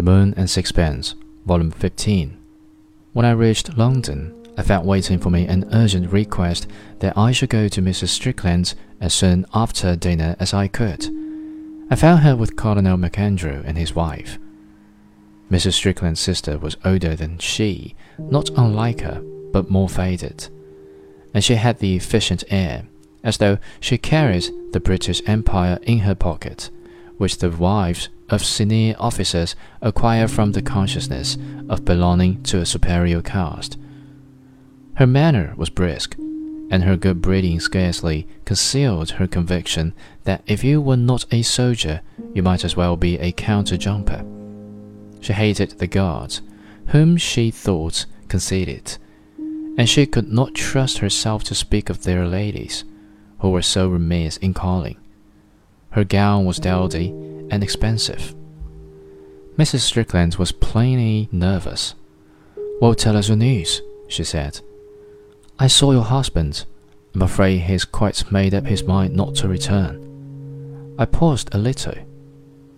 The Moon and Sixpence, Volume 15. When I reached London, I found waiting for me an urgent request that I should go to Mrs. Strickland's as soon after dinner as I could. I found her with Colonel MacAndrew and his wife. Mrs. Strickland's sister was older than she, not unlike her, but more faded, and she had the efficient air, as though she carried the British Empire in her pocket, which the wives of senior officers acquire from the consciousness of belonging to a superior caste. Her manner was brisk, and her good breeding scarcely concealed her conviction that if you were not a soldier, you might as well be a counter jumper. She hated the guards, whom she thought conceited, and she could not trust herself to speak of their ladies, who were so remiss in calling. Her gown was dowdy and expensive. Mrs. Strickland was plainly nervous. Well, tell us your news, she said. I saw your husband. I'm afraid he's quite made up his mind not to return. I paused a little.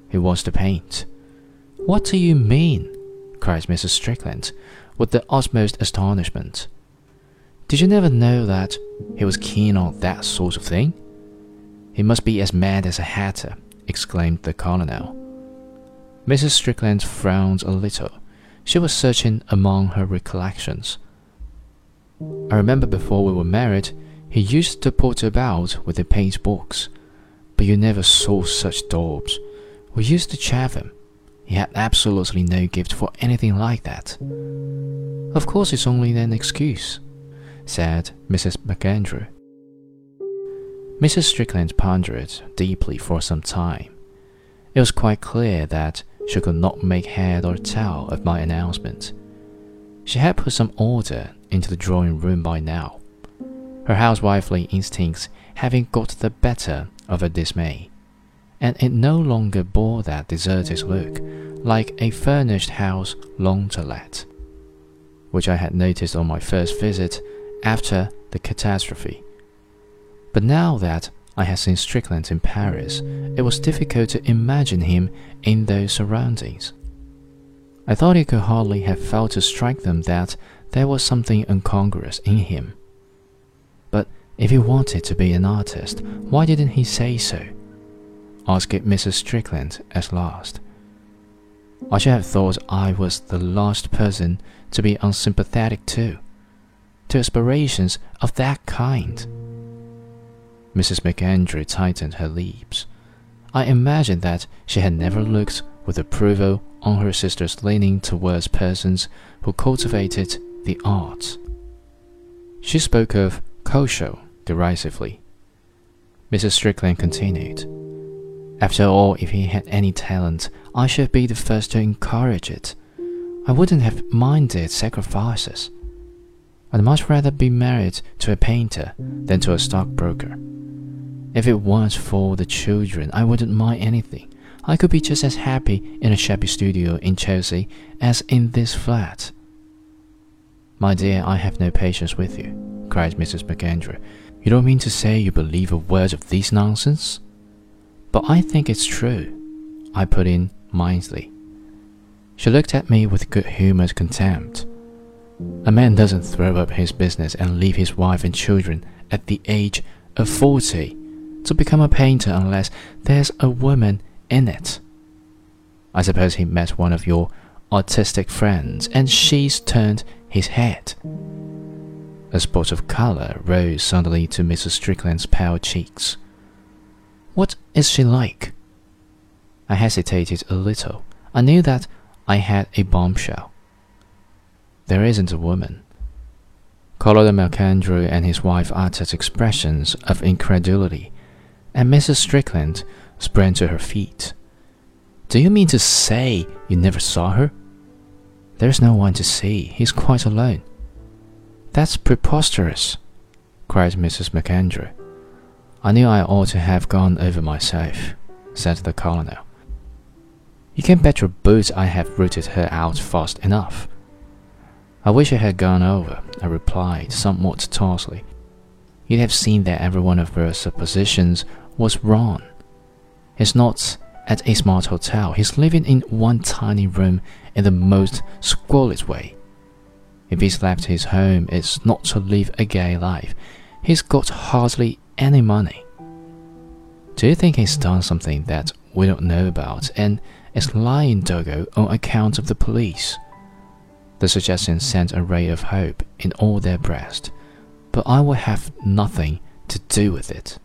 He wants to paint. What do you mean? cried Mrs. Strickland, with the utmost astonishment. Did you never know that he was keen on that sort of thing? He must be as mad as a hatter, exclaimed the colonel. Mrs. Strickland frowned a little. She was searching among her recollections. I remember before we were married, he used to potter about with a paint box, but you never saw such daubs. We used to chaff him. He had absolutely no gift for anything like that. Of course, it's only an excuse, said Mrs. MacAndrew. Mrs. Strickland pondered deeply for some time. It was quite clear that she could not make head or tail of my announcement. She had put some order into the drawing room by now, her housewifely instincts having got the better of her dismay, and it no longer bore that deserted look like a furnished house long to let, which I had noticed on my first visit after the catastrophe. But now that I had seen Strickland in Paris, it was difficult to imagine him in those surroundings. I thought he could hardly have failed to strike them that there was something incongruous in him. But if he wanted to be an artist, why didn't he say so? asked Mrs. Strickland at last. I should have thought I was the last person to be unsympathetic to, to aspirations of that kind. Mrs. MacAndrew tightened her lips. I imagined that she had never looked with approval on her sister's leaning towards persons who cultivated the arts. She spoke of Kosho derisively. Mrs. Strickland continued. After all, if he had any talent, I should be the first to encourage it. I wouldn't have minded sacrifices. I'd much rather be married to a painter than to a stockbroker. If it weren't for the children, I wouldn't mind anything. I could be just as happy in a shabby studio in Chelsea as in this flat. My dear, I have no patience with you, cried Mrs. MacAndrew. You don't mean to say you believe a word of this nonsense? But I think it's true, I put in mildly. She looked at me with good humored contempt. A man doesn't throw up his business and leave his wife and children at the age of forty to become a painter unless there's a woman in it. I suppose he met one of your artistic friends and she's turned his head. A spot of color rose suddenly to Mrs. Strickland's pale cheeks. What is she like? I hesitated a little. I knew that I had a bombshell. There isn't a woman. Colonel MacAndrew and his wife uttered expressions of incredulity and Mrs. Strickland sprang to her feet. Do you mean to say you never saw her? There's no one to see. He's quite alone. That's preposterous, cried Mrs. MacAndrew. I knew I ought to have gone over myself, said the colonel. You can bet your boots I have rooted her out fast enough. I wish I had gone over, I replied somewhat tersely. You'd have seen that every one of her suppositions was wrong. He's not at a smart hotel. He's living in one tiny room in the most squalid way. If he's left his home, it's not to live a gay life. He's got hardly any money. Do you think he's done something that we don't know about and is lying Dogo on account of the police? The suggestion sent a ray of hope in all their breast, but I will have nothing to do with it.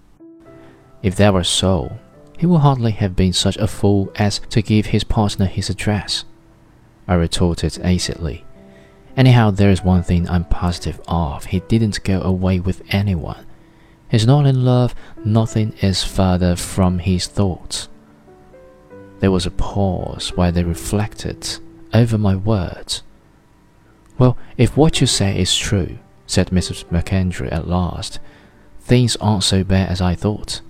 If that were so, he would hardly have been such a fool as to give his partner his address. I retorted acidly. Anyhow, there is one thing I'm positive of. He didn't go away with anyone. He's not in love, nothing is further from his thoughts. There was a pause while they reflected over my words. Well, if what you say is true, said Mrs. MacAndrew at last, things aren't so bad as I thought.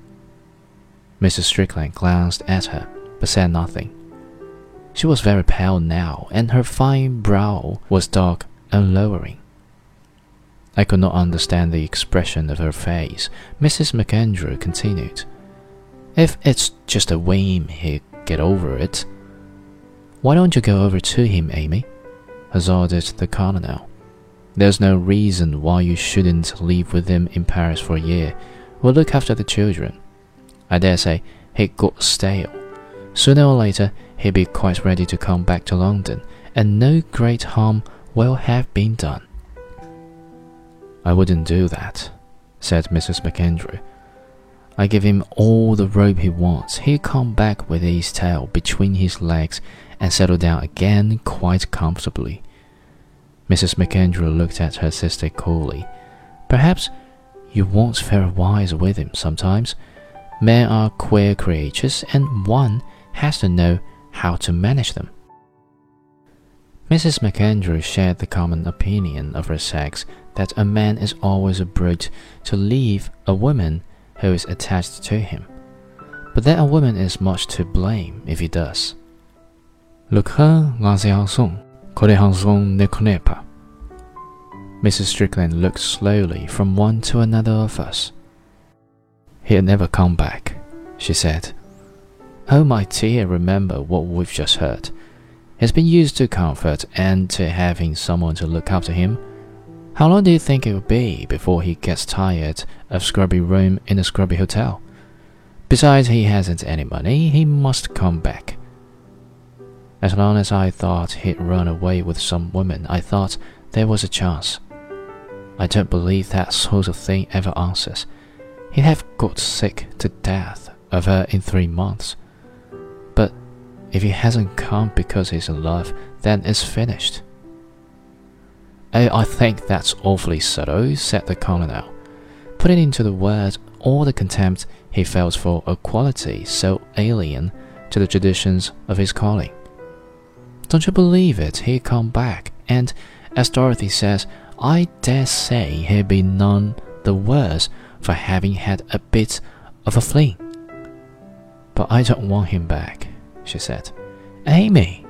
Mrs. Strickland glanced at her, but said nothing. She was very pale now, and her fine brow was dark and lowering. I could not understand the expression of her face. Mrs. MacAndrew continued. If it's just a whim, he'll get over it. Why don't you go over to him, Amy? Hazarded the colonel. There's no reason why you shouldn't live with him in Paris for a year. We'll look after the children. I dare say he got stale. Sooner or later, he'll be quite ready to come back to London, and no great harm will have been done. I wouldn't do that, said Mrs. MacAndrew. I give him all the rope he wants. He'll come back with his tail between his legs and settled down again quite comfortably. Mrs. MacAndrew looked at her sister coolly. Perhaps you won't fare wise with him sometimes. Men are queer creatures, and one has to know how to manage them. Mrs. MacAndrew shared the common opinion of her sex that a man is always a brute to leave a woman who is attached to him, but that a woman is much to blame if he does. Le craint l'inséançon, ne connaît pas. Mrs. Strickland looked slowly from one to another of us. He'll never come back, she said. Oh, my dear, remember what we've just heard. He's been used to comfort and to having someone to look after him. How long do you think it will be before he gets tired of scrubby room in a scrubby hotel? Besides, he hasn't any money, he must come back. As long as I thought he'd run away with some woman, I thought there was a chance. I don't believe that sort of thing ever answers. He'd have got sick to death of her in three months. But if he hasn't come because he's in love, then it's finished. Oh, I think that's awfully subtle, said the colonel, putting into the words all the contempt he felt for a quality so alien to the traditions of his calling. Don't you believe it? He'd come back, and, as Dorothy says, I dare say he'd be none the worse for having had a bit of a fling. But I don't want him back, she said. Amy,